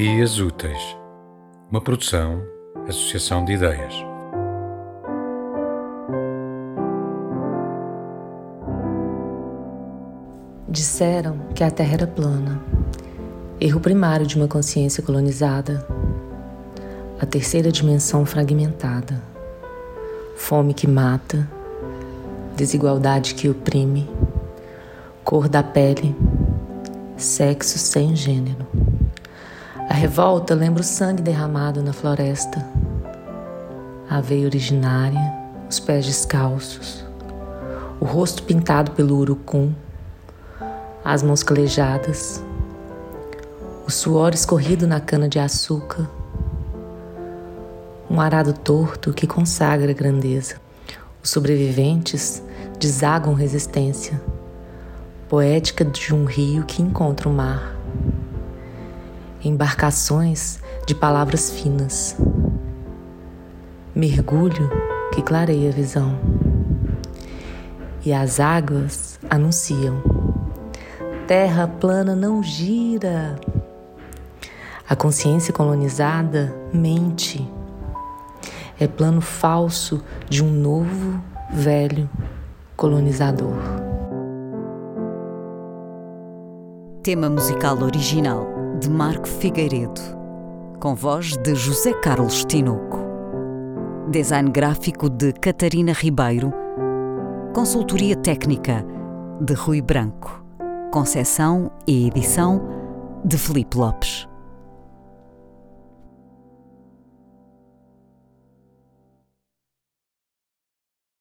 Dias Úteis, uma produção, associação de ideias. Disseram que a Terra era plana, erro primário de uma consciência colonizada, a terceira dimensão fragmentada, fome que mata, desigualdade que oprime, cor da pele, sexo sem gênero. A revolta lembra o sangue derramado na floresta, a veia originária, os pés descalços, o rosto pintado pelo urucum, as mãos calejadas, o suor escorrido na cana de açúcar, um arado torto que consagra grandeza. Os sobreviventes desagam resistência, poética de um rio que encontra o mar embarcações de palavras finas, mergulho que clareia a visão. E as águas anunciam: terra plana não gira. A consciência colonizada mente. É plano falso de um novo, velho colonizador. Tema musical original de Marco Figueiredo, com voz de José Carlos Tinoco. Design gráfico de Catarina Ribeiro. Consultoria técnica de Rui Branco. Concessão e edição de Felipe Lopes.